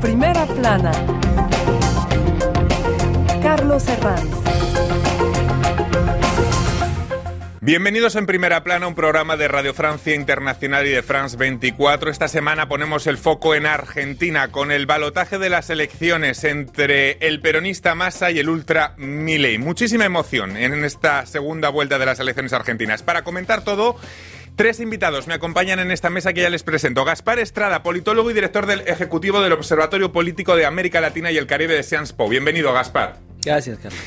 Primera plana, Carlos Herranz. Bienvenidos en Primera Plana, un programa de Radio Francia Internacional y de France 24. Esta semana ponemos el foco en Argentina con el balotaje de las elecciones entre el peronista Massa y el ultra Milei. Muchísima emoción en esta segunda vuelta de las elecciones argentinas. Para comentar todo, Tres invitados me acompañan en esta mesa que ya les presento. Gaspar Estrada, politólogo y director del Ejecutivo del Observatorio Político de América Latina y el Caribe de Sciences Bienvenido, Gaspar. Gracias, Carlos.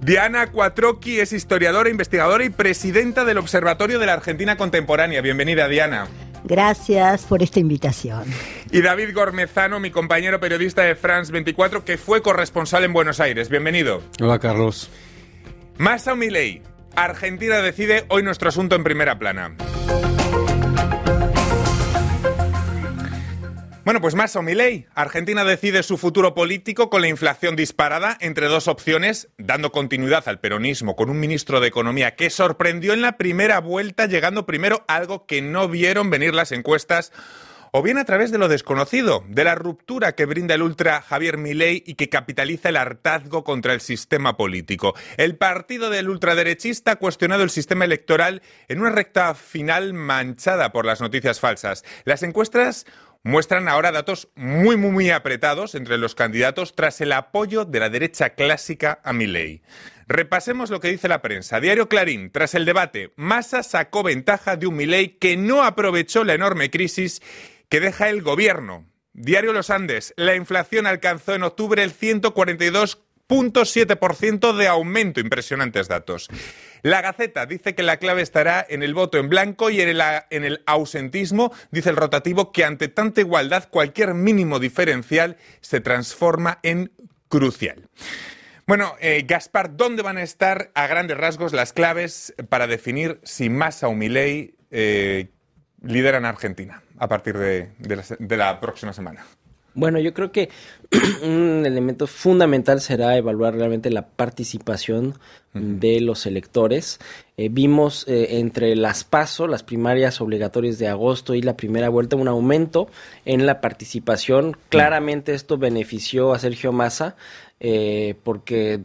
Diana Cuatroqui es historiadora, investigadora y presidenta del Observatorio de la Argentina Contemporánea. Bienvenida, Diana. Gracias por esta invitación. Y David Gormezano, mi compañero periodista de France 24, que fue corresponsal en Buenos Aires. Bienvenido. Hola, Carlos. Massa Milei. Argentina decide hoy nuestro asunto en primera plana. Bueno, pues más o mi ley. Argentina decide su futuro político con la inflación disparada entre dos opciones, dando continuidad al peronismo con un ministro de Economía que sorprendió en la primera vuelta, llegando primero algo que no vieron venir las encuestas o bien a través de lo desconocido, de la ruptura que brinda el ultra Javier Milei y que capitaliza el hartazgo contra el sistema político. El partido del ultraderechista ha cuestionado el sistema electoral en una recta final manchada por las noticias falsas. Las encuestas muestran ahora datos muy, muy, apretados entre los candidatos tras el apoyo de la derecha clásica a Milei. Repasemos lo que dice la prensa. Diario Clarín, tras el debate, Massa sacó ventaja de un Milei que no aprovechó la enorme crisis que deja el gobierno. Diario Los Andes, la inflación alcanzó en octubre el 142 0.7% de aumento. Impresionantes datos. La Gaceta dice que la clave estará en el voto en blanco y en el, en el ausentismo. Dice el rotativo que ante tanta igualdad cualquier mínimo diferencial se transforma en crucial. Bueno, eh, Gaspar, ¿dónde van a estar a grandes rasgos las claves para definir si Massa o Milei eh, lideran Argentina a partir de la próxima semana? Bueno, yo creo que un elemento fundamental será evaluar realmente la participación de los electores. Eh, vimos eh, entre las PASO, las primarias obligatorias de agosto y la primera vuelta, un aumento en la participación. Claramente esto benefició a Sergio Massa. Eh, porque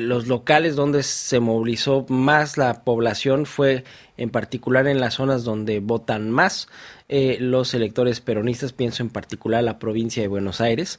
los locales donde se movilizó más la población fue en particular en las zonas donde votan más eh, los electores peronistas, pienso en particular la provincia de Buenos Aires,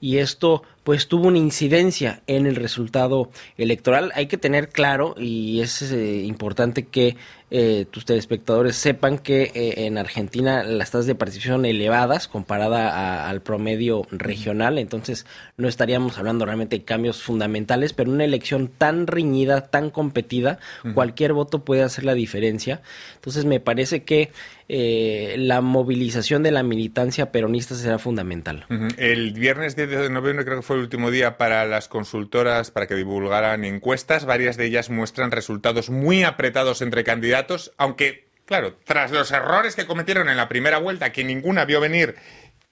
y esto pues tuvo una incidencia en el resultado electoral. Hay que tener claro, y es eh, importante que eh, tus telespectadores sepan que eh, en Argentina las tasas de participación elevadas comparada al promedio regional, entonces no estaríamos hablando realmente de cambios fundamentales, pero una elección tan riñida, tan competida, cualquier voto puede hacer la diferencia. Entonces me parece que la movilización de la militancia peronista será fundamental. El viernes 10 de noviembre creo que fue el último día para las consultoras para que divulgaran encuestas. Varias de ellas muestran resultados muy apretados entre candidatos, aunque, claro, tras los errores que cometieron en la primera vuelta, que ninguna vio venir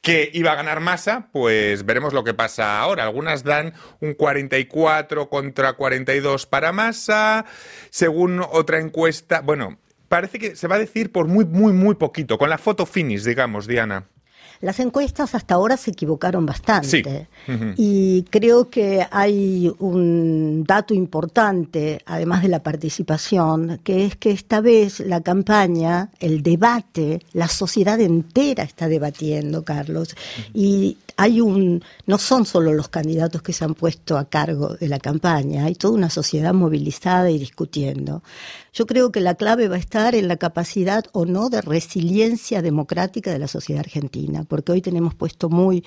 que iba a ganar masa, pues veremos lo que pasa ahora. Algunas dan un 44 contra 42 para masa, según otra encuesta. Bueno, parece que se va a decir por muy, muy, muy poquito, con la foto finish, digamos, Diana. Las encuestas hasta ahora se equivocaron bastante. Y creo que hay un dato importante, además de la participación, que es que esta vez la campaña, el debate, la sociedad entera está debatiendo, Carlos, y hay un, no son solo los candidatos que se han puesto a cargo de la campaña, hay toda una sociedad movilizada y discutiendo. Yo creo que la clave va a estar en la capacidad o no de resiliencia democrática de la sociedad argentina, porque hoy tenemos puesto muy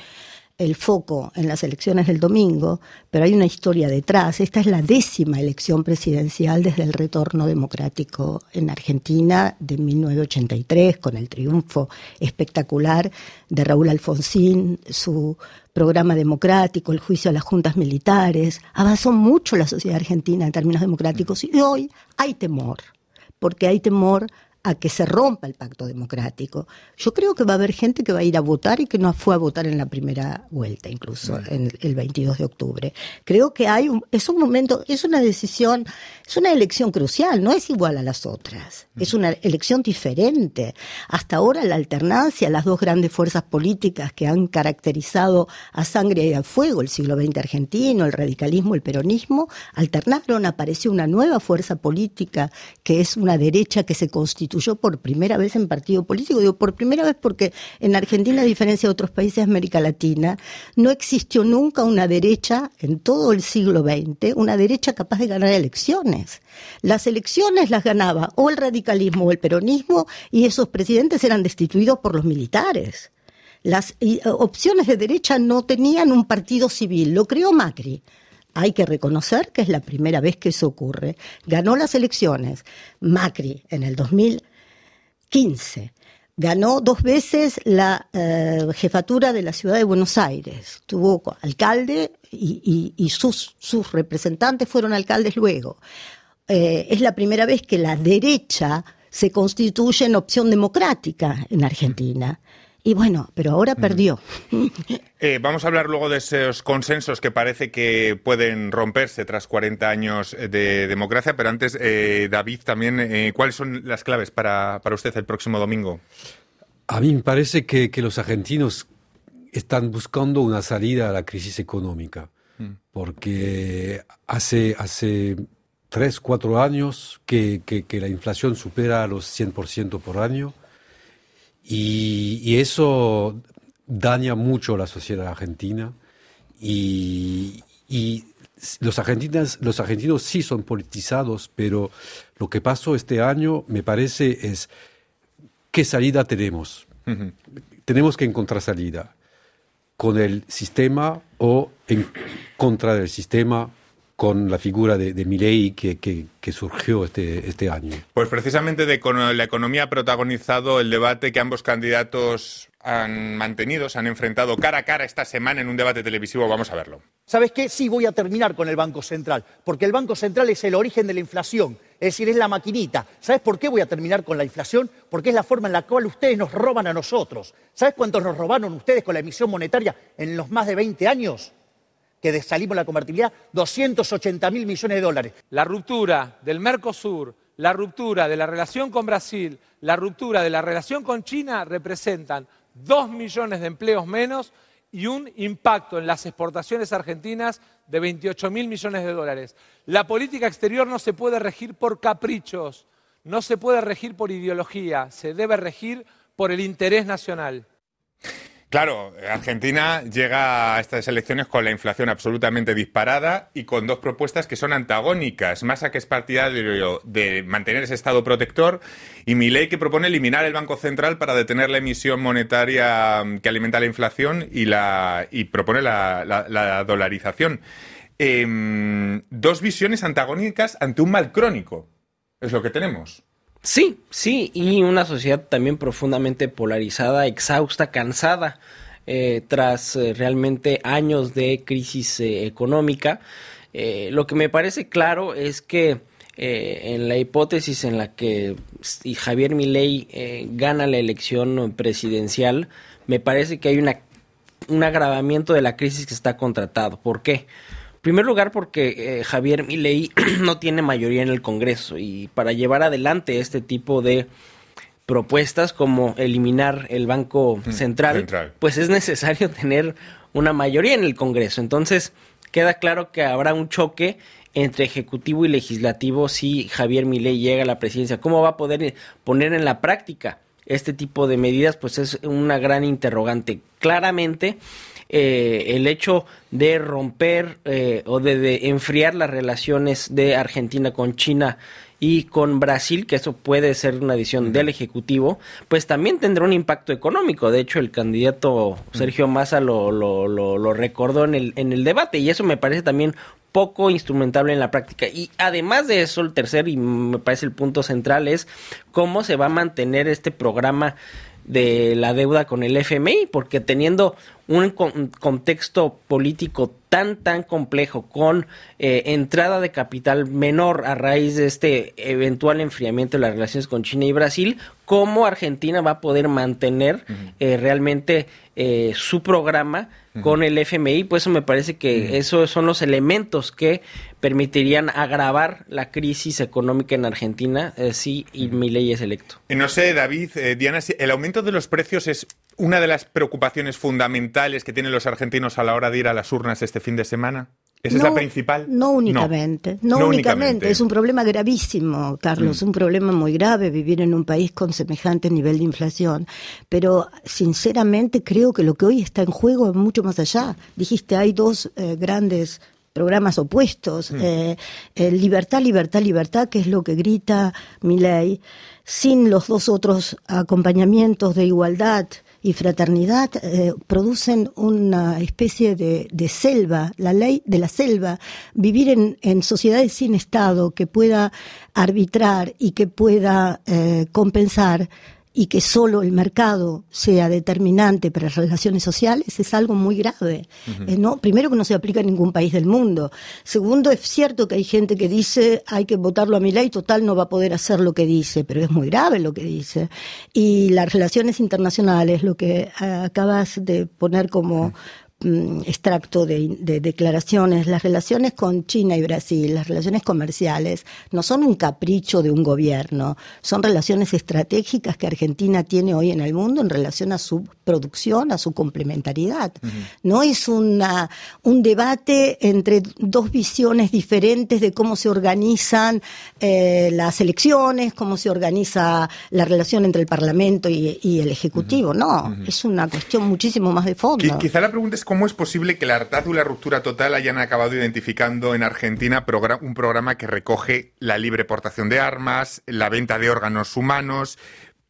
el foco en las elecciones del domingo, pero hay una historia detrás. Esta es la décima elección presidencial desde el retorno democrático en Argentina de 1983, con el triunfo espectacular de Raúl Alfonsín, su programa democrático, el juicio a las juntas militares. Avanzó mucho la sociedad argentina en términos democráticos y hoy hay temor, porque hay temor a que se rompa el pacto democrático. Yo creo que va a haber gente que va a ir a votar y que no fue a votar en la primera vuelta, incluso en el 22 de octubre. Creo que hay un, es un momento, es una decisión, es una elección crucial, no es igual a las otras, es una elección diferente. Hasta ahora la alternancia, las dos grandes fuerzas políticas que han caracterizado a sangre y a fuego el siglo XX argentino, el radicalismo, el peronismo, alternaron, apareció una nueva fuerza política que es una derecha que se constituyó por primera vez en partido político. Digo por primera vez porque en Argentina, a diferencia de otros países de América Latina, no existió nunca una derecha en todo el siglo XX, una derecha capaz de ganar elecciones. Las elecciones las ganaba o el radicalismo o el peronismo y esos presidentes eran destituidos por los militares. Las eh, opciones de derecha no tenían un partido civil, lo creó Macri hay que reconocer que es la primera vez que eso ocurre. Ganó las elecciones Macri en el 2015. Ganó dos veces la eh, jefatura de la ciudad de Buenos Aires. Tuvo alcalde y, sus, representantes fueron alcaldes luego. Eh, es la primera vez que la derecha se constituye en opción democrática en Argentina. Y bueno, pero ahora perdió. Eh, vamos a hablar luego de esos consensos que parece que pueden romperse tras 40 años de democracia, pero antes, eh, David, también, eh, ¿cuáles son las claves para, para, usted el próximo domingo? A mí me parece que, que, los argentinos están buscando una salida a la crisis económica, mm. porque hace, hace tres, cuatro años que, que la inflación supera los 100% por año y, eso daña mucho a la sociedad argentina y, los, argentinos, los argentinos sí son politizados, pero lo que pasó este año me parece es qué salida tenemos. Tenemos que encontrar salida con el sistema o en contra del sistema con la figura de, de Milei que, que, surgió este, este año. Pues precisamente de la economía ha protagonizado el debate que ambos candidatos han mantenido, se han enfrentado cara a cara esta semana en un debate televisivo. Vamos a verlo. ¿Sabes qué? Sí, voy a terminar con el Banco Central, porque el Banco Central es el origen de la inflación, es decir, es la maquinita. ¿Sabes por qué voy a terminar con la inflación? Porque es la forma en la cual ustedes nos roban a nosotros. ¿Sabes cuántos nos robaron ustedes con la emisión monetaria en los más de 20 años? Que salimos la convertibilidad, 280 mil millones de dólares. La ruptura del Mercosur, la ruptura de la relación con Brasil, la ruptura de la relación con China representan dos millones de empleos menos y un impacto en las exportaciones argentinas de 28 mil millones de dólares. La política exterior no se puede regir por caprichos, no se puede regir por ideología, se debe regir por el interés nacional. Claro, Argentina llega a estas elecciones con la inflación absolutamente disparada y con dos propuestas que son antagónicas. Massa, que es partidario de mantener ese estado protector, y Milei, que propone eliminar el Banco Central para detener la emisión monetaria que alimenta la inflación y, la, y propone la, dolarización. Em, dos visiones antagónicas ante un mal crónico. Es lo que tenemos. Sí, sí, y una sociedad también profundamente polarizada, exhausta, cansada, eh, tras eh, realmente años de crisis eh, económica. lo que me parece claro es que en la hipótesis en la que Javier Milei gana la elección presidencial, me parece que hay una, un agravamiento de la crisis que está contratado. ¿Por qué? Primer lugar porque eh, Javier Milei no tiene mayoría en el Congreso y para llevar adelante este tipo de propuestas como eliminar el Banco mm, Central, pues es necesario tener una mayoría en el Congreso. Entonces, queda claro que habrá un choque entre ejecutivo y legislativo si Javier Milei llega a la presidencia. ¿Cómo va a poder poner en la práctica este tipo de medidas? Pues es una gran interrogante. Claramente, eh, el hecho de romper eh, o de, enfriar las relaciones de Argentina con China y con Brasil, que eso puede ser una decisión del Ejecutivo, pues también tendrá un impacto económico. De hecho, el candidato Sergio Massa lo, lo, lo, recordó en el, en el debate y eso me parece también poco instrumentable en la práctica. Y además de eso, el tercer y me parece el punto central es cómo se va a mantener este programa de la deuda con el FMI, porque teniendo un contexto político tan tan complejo con eh, entrada de capital menor a raíz de este eventual enfriamiento de las relaciones con China y Brasil, cómo Argentina va a poder mantener eh, realmente eh, su programa con el FMI, pues eso me parece que esos son los elementos que permitirían agravar la crisis económica en Argentina si mi ley es electo. No sé, David, Diana, si el aumento de los precios es una de las preocupaciones fundamentales que tienen los argentinos a la hora de ir a las urnas este fin de semana? ¿Esa es la principal? No únicamente, no, únicamente. Es un problema gravísimo, Carlos, mm. un problema muy grave vivir en un país con semejante nivel de inflación. Pero sinceramente creo que lo que hoy está en juego es mucho más allá. Dijiste, hay dos eh, grandes programas opuestos. Mm. Eh, libertad, libertad, libertad, que es lo que grita mi ley, sin los dos otros acompañamientos de igualdad, y fraternidad eh, producen una especie de, selva, la ley de la selva, vivir en, en sociedades sin Estado que pueda arbitrar y que pueda eh, compensar y que solo el mercado sea determinante para las relaciones sociales es algo muy grave. Eh, ¿no? Primero que no se aplica en ningún país del mundo. Segundo, es cierto que hay gente que dice hay que votarlo a mi ley, total no va a poder hacer lo que dice, pero es muy grave lo que dice. Y las relaciones internacionales, lo que acabas de poner como extracto de, declaraciones, las relaciones con China y Brasil, las relaciones comerciales, no son un capricho de un gobierno, son relaciones estratégicas que Argentina tiene hoy en el mundo en relación a su producción, a su complementariedad. No es una, un debate entre dos visiones diferentes de cómo se organizan eh, las elecciones, cómo se organiza la relación entre el Parlamento y, el Ejecutivo. No, es una cuestión muchísimo más de fondo. Quizá la pregunta es cómo es posible que la hartazgo y la ruptura total hayan acabado identificando en Argentina un programa que recoge la libre portación de armas, la venta de órganos humanos.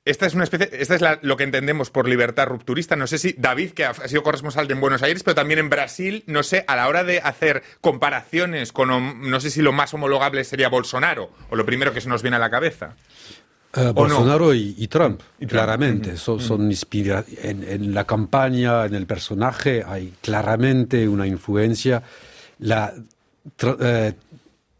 Esta es una especie, esta es lo que entendemos por libertad rupturista. No sé si David, que ha, sido corresponsal en Buenos Aires, pero también en Brasil, no sé, a la hora de hacer comparaciones con, no sé si lo más homologable sería Bolsonaro, o lo primero que se nos viene a la cabeza. Eh, Bolsonaro y, Trump, claramente, son, en, la campaña, en el personaje, hay claramente una influencia. La eh,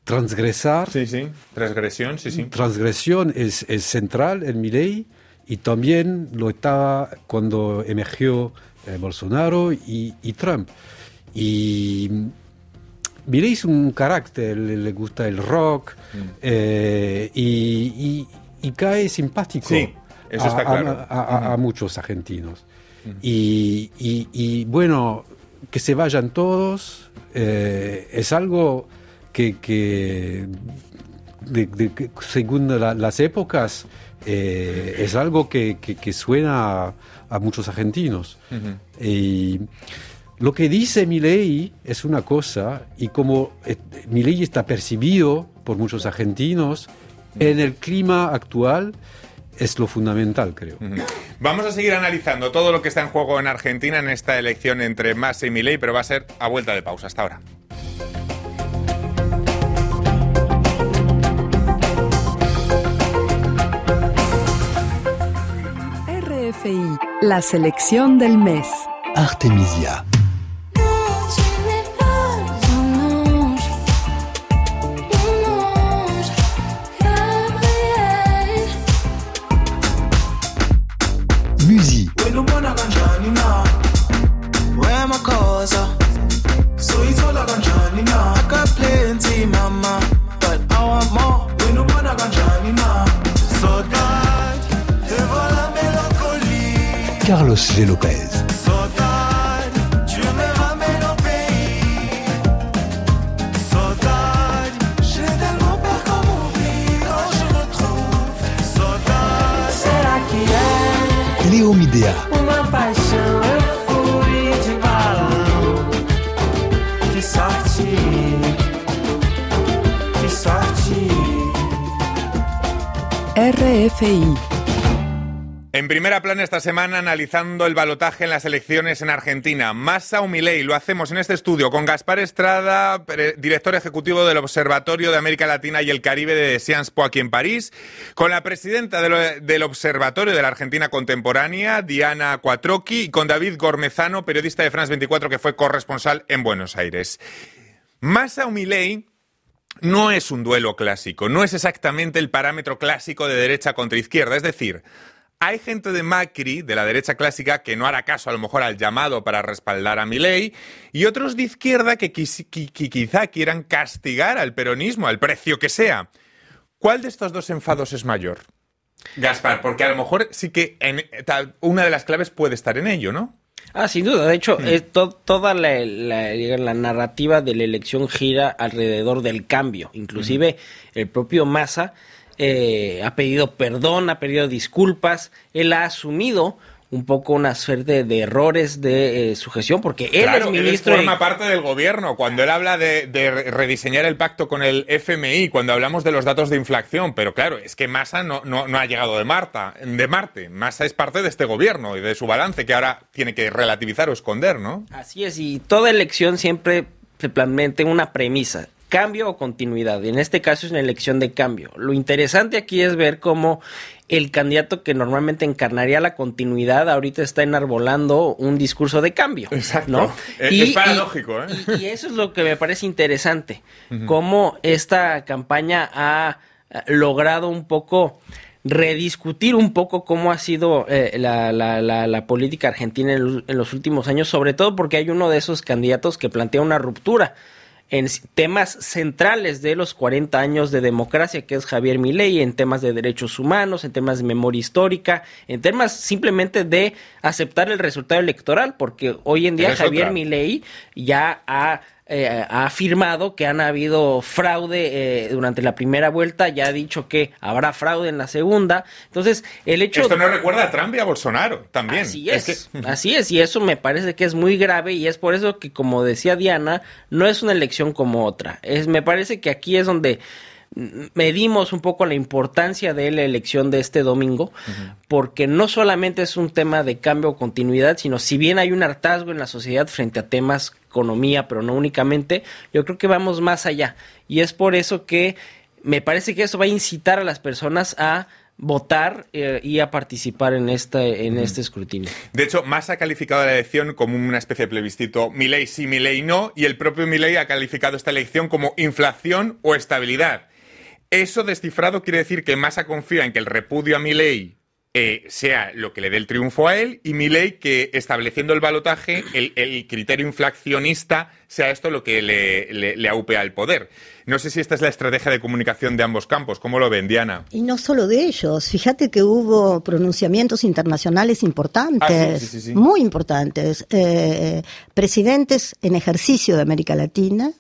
transgresar. Sí, sí, transgresión, sí, sí. Transgresión es, central en mi ley y también lo estaba cuando emergió eh, Bolsonaro y, Trump. Y ley es un carácter, le, gusta el rock mm. y, y cae simpático a, muchos argentinos. y, bueno, que se vayan todos eh, es algo que, según las épocas, eh, es algo que, suena a, muchos argentinos. Y lo que dice mi ley es una cosa, y como eh, mi ley está percibido por muchos argentinos, en el clima actual es lo fundamental, creo. Vamos a seguir analizando todo lo que está en juego en Argentina en esta elección entre Massa y Milei, pero va a ser a vuelta de pausa. Hasta ahora. RFI, la selección del mes. Artemisia. G. Lopez. Léo Midea. Uma paixão, eu fui de balão. Que sorte, que sorte. RFI En primera plana esta semana analizando el balotaje en las elecciones en Argentina. Massa o Milei, lo hacemos en este estudio con Gaspar Estrada, director ejecutivo del Observatorio de América Latina y el Caribe de Sciences Po aquí en París, con la presidenta del Observatorio de la Argentina Contemporánea, Diana Cuatroqui, y con David Gormezano, periodista de France 24 que fue corresponsal en Buenos Aires. Massa o Milei no es un duelo clásico, no es exactamente el parámetro clásico de derecha contra izquierda, es decir, hay gente de Macri, de la derecha clásica, que no hará caso a lo mejor al llamado para respaldar a Milei, y otros de izquierda que, quizá quieran castigar al peronismo, al precio que sea. ¿Cuál de estos dos enfados es mayor? Gaspar, porque a lo mejor sí que una de las claves puede estar en ello, ¿no? Ah, sin duda. De hecho, hmm. toda la, la, narrativa de la elección gira alrededor del cambio. Inclusive el propio Massa eh, ha pedido perdón, ha pedido disculpas, él ha asumido un poco una suerte de errores de eh, sujeción, porque él es ministro. Él forma parte del gobierno. Cuando él habla de, rediseñar el pacto con el FMI, cuando hablamos de los datos de inflación, pero claro, es que Massa no, no, no ha llegado de, Marta, de Marte. Massa es parte de este gobierno y de su balance que ahora tiene que relativizar o esconder, ¿no? Así es, y toda elección siempre se plantea una premisa cambio o continuidad. En este caso es una elección de cambio. Lo interesante aquí es ver cómo el candidato que normalmente encarnaría la continuidad ahorita está enarbolando un discurso de cambio. Exacto. ¿no? Es, paradójico, ¿eh? Y, eso es lo que me parece interesante. Cómo esta campaña ha logrado un poco rediscutir un poco cómo ha sido eh, la, la, la, política argentina en los últimos años, sobre todo porque hay uno de esos candidatos que plantea una ruptura en temas centrales de los 40 años de democracia, que es Javier Milei, en temas de derechos humanos, en temas de memoria histórica, en temas simplemente de aceptar el resultado electoral, porque hoy en día Javier Milei ya ha eh, ha afirmado que han habido fraude eh, durante la primera vuelta, ya ha dicho que habrá fraude en la segunda. Entonces, el hecho... Esto no recuerda a Trump y a Bolsonaro también. Así es, así es, y eso me parece que es muy grave y es por eso que, como decía Diana, no es una elección como otra. Es, me parece que aquí es donde medimos un poco la importancia de la elección de este domingo, porque no solamente es un tema de cambio o continuidad, sino si bien hay un hartazgo en la sociedad frente a temas economía, pero no únicamente, yo creo que vamos más allá. Y es por eso que me parece que eso va a incitar a las personas a votar eh, y a participar en este, en este escrutinio. De hecho, más ha calificado la elección como una especie de plebiscito ley sí, ley no, y el propio ley ha calificado esta elección como inflación o estabilidad. Eso descifrado quiere decir que Massa confía en que el repudio a Milei eh, sea lo que le dé el triunfo a él y Milei que estableciendo el balotaje, el, criterio inflacionista sea esto lo que le, le, aupea el poder. No sé si esta es la estrategia de comunicación de ambos campos. ¿Cómo lo ven, Diana? Y no solo de ellos. Fíjate que hubo pronunciamientos internacionales importantes, ah, muy importantes. Eh, presidentes en ejercicio de América Latina,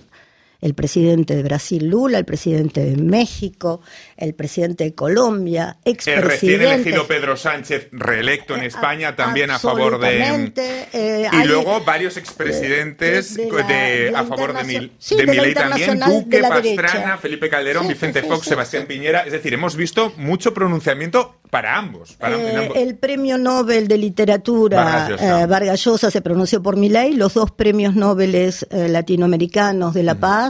el presidente de Brasil Lula, el presidente de México, el presidente de Colombia, expresidente. El recién elegido Pedro Sánchez, reelecto en España, también a favor de. Eh, y luego varios expresidentes de, a favor de, Mil, de, también, Duque, Pastrana, Felipe Calderón, Vicente Fox, Sebastián Piñera. Es decir, hemos visto mucho pronunciamiento para ambos. Eh, el premio Nobel de Literatura Vargas Llosa, eh, se pronunció por Milei, los dos premios Nobel latinoamericanos de la paz.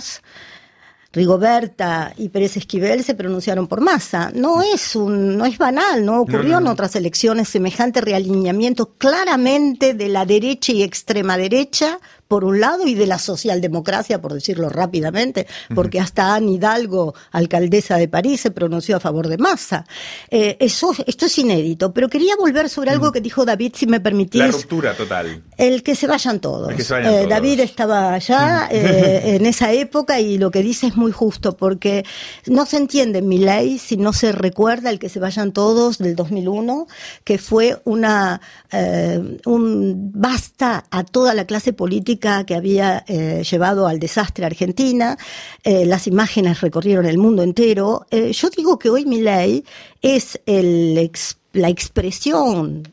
Rigoberta y Pérez Esquivel se pronunciaron por masa. No es un, no es banal, no ocurrió en otras elecciones semejante realineamiento claramente de la derecha y extrema derecha por un lado, y de la socialdemocracia, por decirlo rápidamente, porque hasta Anne Hidalgo, alcaldesa de París, se pronunció a favor de Massa. Eh, eso, esto es inédito, pero quería volver sobre algo que dijo David, si me permitís. La ruptura total. El que se vayan todos. Eh, David estaba allá eh, en esa época y lo que dice es muy justo, porque no se entiende mi ley si no se recuerda el que se vayan todos del 2001, que fue una un basta a toda la clase política que había eh, llevado al desastre Argentina. Eh, las imágenes recorrieron el mundo entero. Eh, yo digo que hoy mi ley es la expresión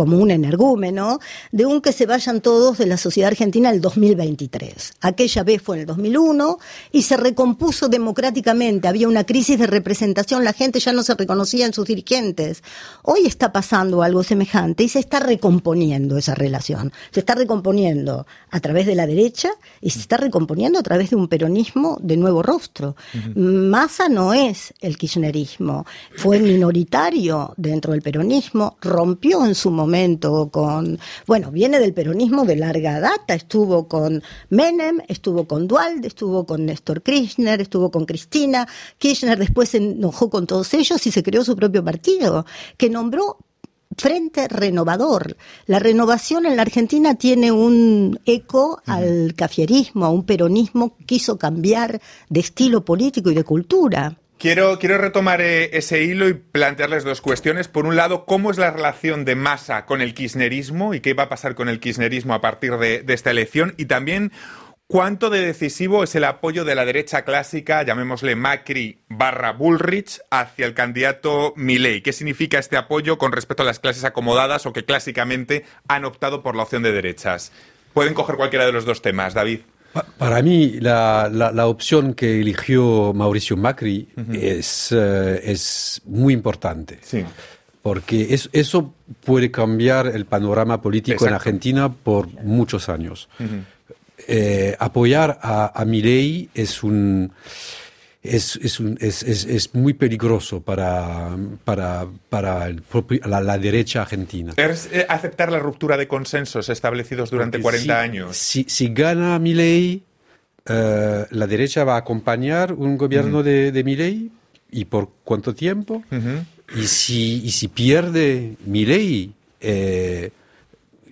como un energúmeno, de un que se vayan todos de la sociedad argentina el 2023. Aquella vez fue en el 2001 y se recompuso democráticamente. Había una crisis de representación, la gente ya no se reconocía en sus dirigentes. Hoy está pasando algo semejante y se está recomponiendo esa relación. Se está recomponiendo a través de la derecha y se está recomponiendo a través de un peronismo de nuevo rostro. Massa no es el kirchnerismo, fue minoritario dentro del peronismo, rompió en su momento con, bueno, viene del peronismo de larga data, estuvo con Menem, estuvo con Dualde, estuvo con Néstor Kirchner, estuvo con Cristina, Kirchner después se enojó con todos ellos y se creó su propio partido, que nombró Frente Renovador. La renovación en la Argentina tiene un eco al cafierismo, a un peronismo que quiso cambiar de estilo político y de cultura. Quiero, quiero retomar eh, ese hilo y plantearles dos cuestiones. Por un lado, ¿cómo es la relación de Massa con el kirchnerismo y qué va a pasar con el kirchnerismo a partir de, de esta elección? Y también, ¿Cuánto de decisivo es el apoyo de la derecha clásica, llamémosle Macri barra Bullrich, hacia el candidato Milei? ¿Qué significa este apoyo con respecto a las clases acomodadas o que clásicamente han optado por la opción de derechas? Pueden coger cualquiera de los dos temas, David. Para mí, la, opción que eligió Mauricio Macri es, eh, es muy importante. Sí. Porque eso puede cambiar el panorama político en Argentina por muchos años. Eh, apoyar a, a Milei es un es, es, es, es, muy peligroso para, para, para la, derecha argentina. ¿Es eh, aceptar la ruptura de consensos establecidos durante 40 años? Si, si gana Milei, eh, la derecha va a acompañar un gobierno de, de Milei y por cuánto tiempo. y, si, y si pierde Milei, eh,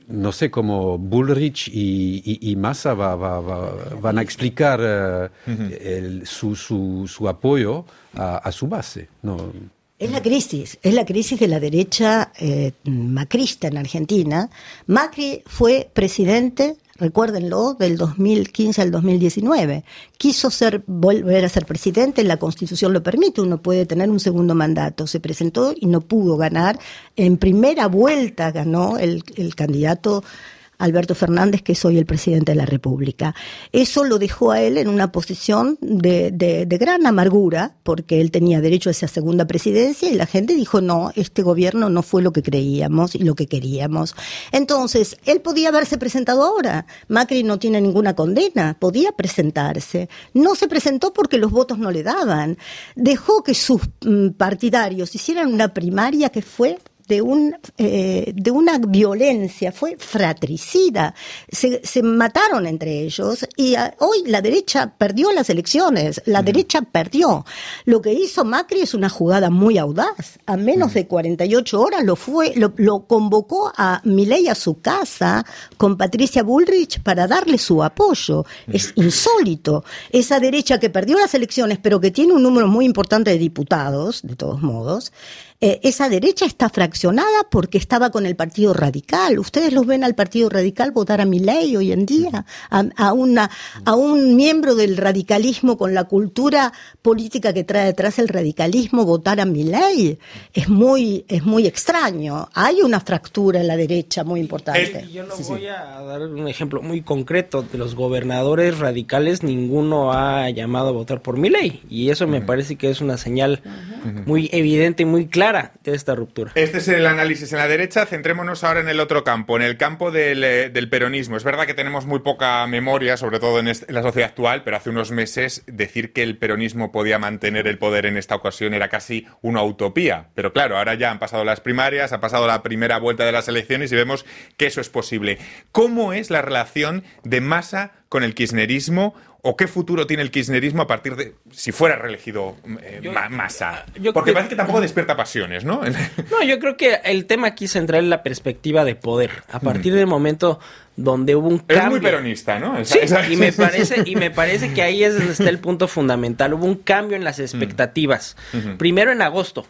no sé cómo Bullrich y, Massa van a explicar eh, su, su, apoyo a, su base. No. Es la crisis, es la crisis de la derecha eh, macrista en Argentina. Macri fue presidente recuérdenlo, del 2015 al 2019. Quiso ser, volver a ser presidente, la Constitución lo permite, uno puede tener un segundo mandato. Se presentó y no pudo ganar. En primera vuelta ganó el, el candidato Alberto Fernández, que soy el presidente de la República. Eso lo dejó a él en una posición de, de, gran amargura, porque él tenía derecho a esa segunda presidencia y la gente dijo, no, este gobierno no fue lo que creíamos y lo que queríamos. Entonces, él podía haberse presentado ahora. Macri no tiene ninguna condena, podía presentarse. No se presentó porque los votos no le daban. Dejó que sus mm, partidarios hicieran una primaria que fue de, un, eh, de una violencia, fue fratricida. Se, se mataron entre ellos y ah, hoy la derecha perdió las elecciones, la mm. derecha perdió. Lo que hizo Macri es una jugada muy audaz. A menos mm. de 48 horas lo fue, lo, lo convocó a Milei a su casa con Patricia Bullrich para darle su apoyo. Mm. Es insólito. Esa derecha que perdió las elecciones, pero que tiene un número muy importante de diputados, de todos modos, eh, esa derecha está fraccionada porque estaba con el Partido Radical. Ustedes los ven al Partido Radical votar a mi ley hoy en día, a, una, a un miembro del radicalismo con la cultura política que trae detrás el radicalismo votar a mi ley. Es muy, es muy extraño. Hay una fractura en la derecha muy importante. yo no voy a dar un ejemplo muy concreto. De los gobernadores radicales, ninguno ha llamado a votar por mi ley. Y eso me parece que es una señal muy evidente y muy clara de esta ruptura. Este es el análisis en la derecha. Centrémonos ahora en el otro campo, en el campo del, eh, peronismo. Es verdad que tenemos muy poca memoria, sobre todo en, la sociedad actual, pero hace unos meses decir que el peronismo podía mantener el poder en esta ocasión era casi una utopía. Pero claro, ahora ya han pasado las primarias, ha pasado la primera vuelta de las elecciones y vemos que eso es posible. ¿Cómo es la relación de masa con el kirchnerismo o qué futuro tiene el kirchnerismo a partir de si fuera reelegido eh, Massa? Porque parece que tampoco despierta pasiones, ¿no? no, yo creo que el tema aquí central es la perspectiva de poder. A partir del momento donde hubo un cambio. Es muy peronista, ¿no? sí, y me parece y me parece que ahí es donde está el punto fundamental. Hubo un cambio en las expectativas. Primero en agosto,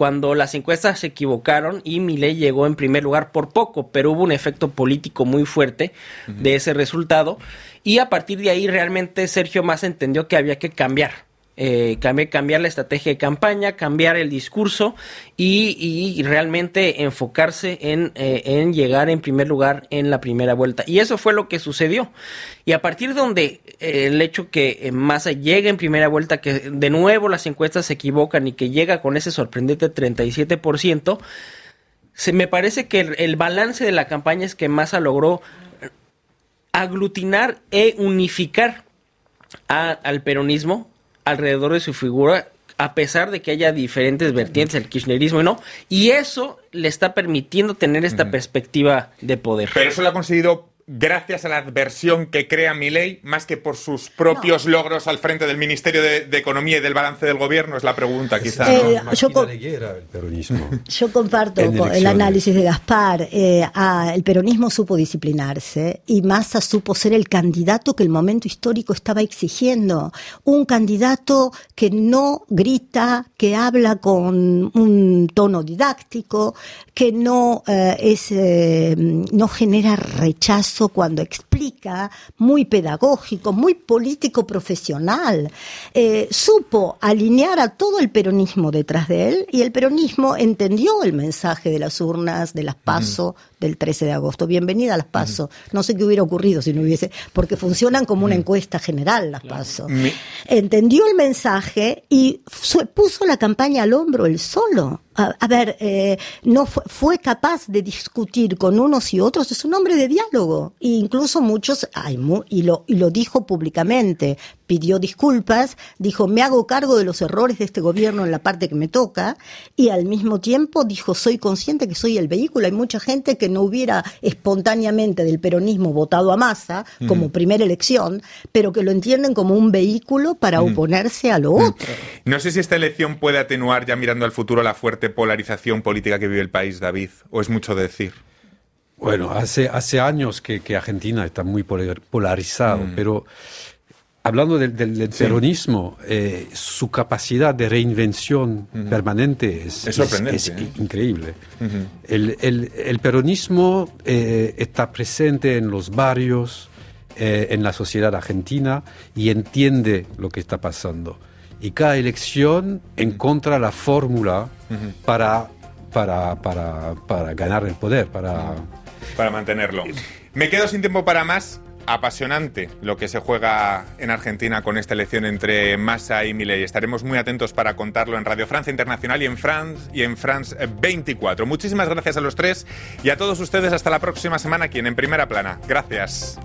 cuando las encuestas se equivocaron y Milei llegó en primer lugar por poco, pero hubo un efecto político muy fuerte de ese resultado. Y a partir de ahí realmente Sergio Massa entendió que había que cambiar eh, cambiar, la estrategia de campaña, cambiar el discurso y, realmente enfocarse en, eh, en, llegar en primer lugar en la primera vuelta. Y eso fue lo que sucedió. Y a partir de donde eh, el hecho que Massa llegue en primera vuelta, que de nuevo las encuestas se equivocan y que llega con ese sorprendente 37%, se, me parece que el, balance de la campaña es que Massa logró aglutinar e unificar al peronismo alrededor de su figura a pesar de que haya diferentes vertientes del kirchnerismo y no, y eso le está permitiendo tener esta perspectiva de poder. Pero eso lo ha conseguido gracias a la adversión que crea ley, más que por sus propios logros al frente del Ministerio de, Economía y del balance del gobierno? Es la pregunta, quizá. Eh, yo, comparto el análisis de Gaspar. Eh, el peronismo supo disciplinarse y Massa supo ser el candidato que el momento histórico estaba exigiendo. Un candidato que no grita, que habla con un tono didáctico, que no, eh, es, no genera rechazo cuando explica, muy pedagógico, muy político profesional. Eh, supo alinear a todo el peronismo detrás de él y el peronismo entendió el mensaje de las urnas, de las PASO, del 13 de agosto. Bienvenida a las PASO. No sé qué hubiera ocurrido si no hubiese, porque funcionan como una encuesta general las PASO. Entendió el mensaje y puso la campaña al hombro él solo. A, ver, eh, no fue, capaz de discutir con unos y otros, es un hombre de diálogo. E incluso muchos, y, lo, y lo dijo públicamente, pidió disculpas, dijo, me hago cargo de los errores de este gobierno en la parte que me toca, y al mismo tiempo dijo, soy consciente que soy el vehículo. Hay mucha gente que no hubiera espontáneamente del peronismo votado a masa como primera elección, pero que lo entienden como un vehículo para oponerse a lo otro. No sé si esta elección puede atenuar, ya mirando al futuro, la fuerte polarización política que vive el país, David, o es mucho decir. Bueno, hace, hace años que, Argentina está muy polarizado, mm. pero Hablando del, peronismo, eh, su capacidad de reinvención permanente es, ¿eh? increíble. el, peronismo eh, está presente en los barrios, en la sociedad argentina y entiende lo que está pasando. Y cada elección encuentra la fórmula para, para, para, para, ganar el poder, para... Para mantenerlo. Me quedo sin tiempo para más apasionante lo que se juega en Argentina con esta elección entre Massa y Milei. Estaremos muy atentos para contarlo en Radio Francia Internacional y en France y en France 24. Muchísimas gracias a los tres y a todos ustedes hasta la próxima semana aquí en Primera Plana. Gracias.